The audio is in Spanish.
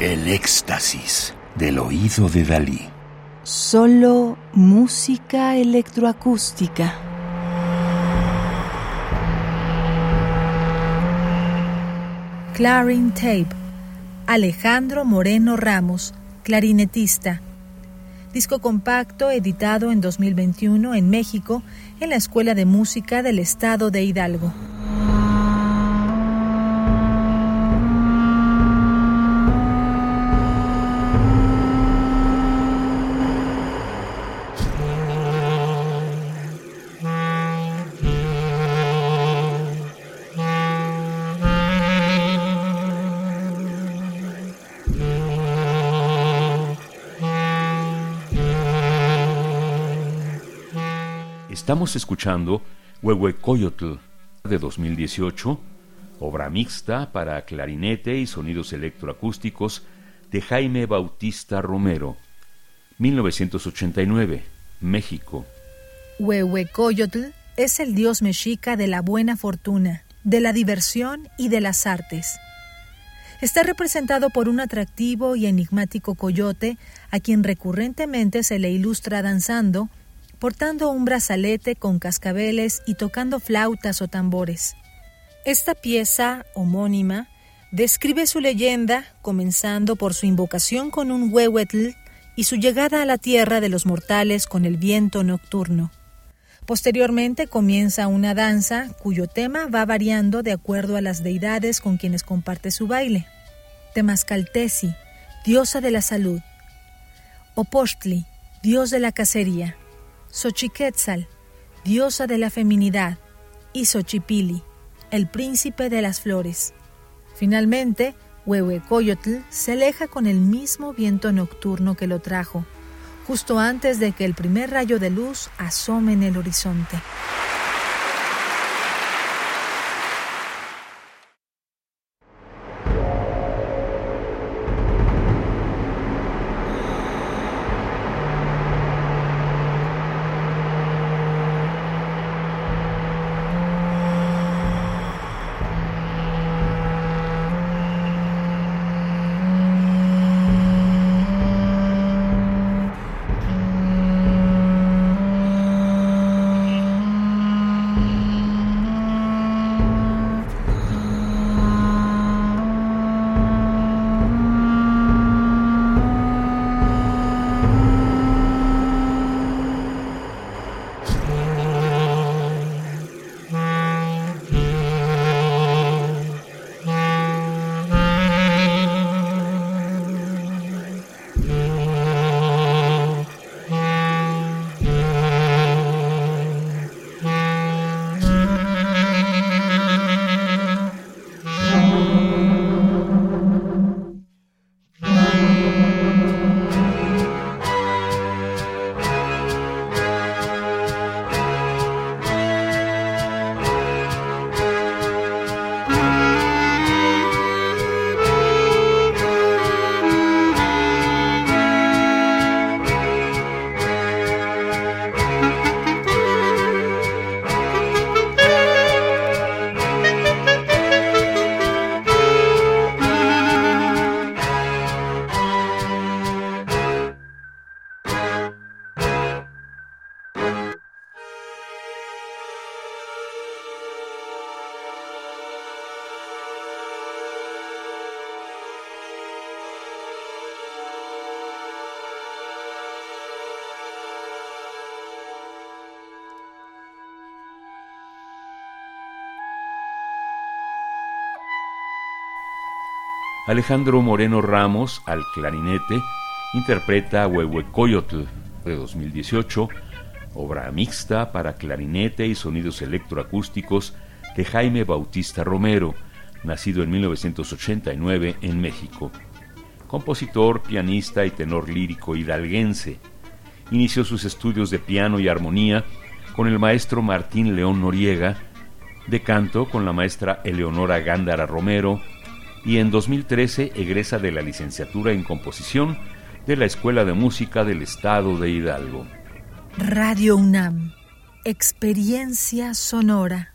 El éxtasis del oído de Dalí. Solo música electroacústica. Clarin Tape. Alejandro Moreno Ramos, clarinetista. Disco compacto editado en 2021 en México en la Escuela de Música del Estado de Hidalgo. Estamos escuchando Huehuecoyotl de 2018, obra mixta para clarinete y sonidos electroacústicos de Jaime Bautista Romero, 1989, México. Huehuecoyotl es el dios mexica de la buena fortuna, de la diversión y de las artes. Está representado por un atractivo y enigmático coyote a quien recurrentemente se le ilustra danzando portando un brazalete con cascabeles y tocando flautas o tambores. Esta pieza, homónima, describe su leyenda, comenzando por su invocación con un huehuetl y su llegada a la tierra de los mortales con el viento nocturno. Posteriormente comienza una danza cuyo tema va variando de acuerdo a las deidades con quienes comparte su baile. Temascaltesi, diosa de la salud. Opochtli, dios de la cacería. Xochiquetzal, diosa de la feminidad, y Xochipili, el príncipe de las flores. Finalmente, Huehuecoyotl se aleja con el mismo viento nocturno que lo trajo, justo antes de que el primer rayo de luz asome en el horizonte. Alejandro Moreno Ramos, al clarinete, interpreta Huehuecoyotl de 2018, obra mixta para clarinete y sonidos electroacústicos de Jaime Bautista Romero, nacido en 1989 en México. Compositor, pianista y tenor lírico hidalguense. Inició sus estudios de piano y armonía con el maestro Martín León Noriega, de canto con la maestra Eleonora Gándara Romero, y en 2013 egresa de la licenciatura en composición de la Escuela de Música del Estado de Hidalgo. Radio UNAM, experiencia sonora.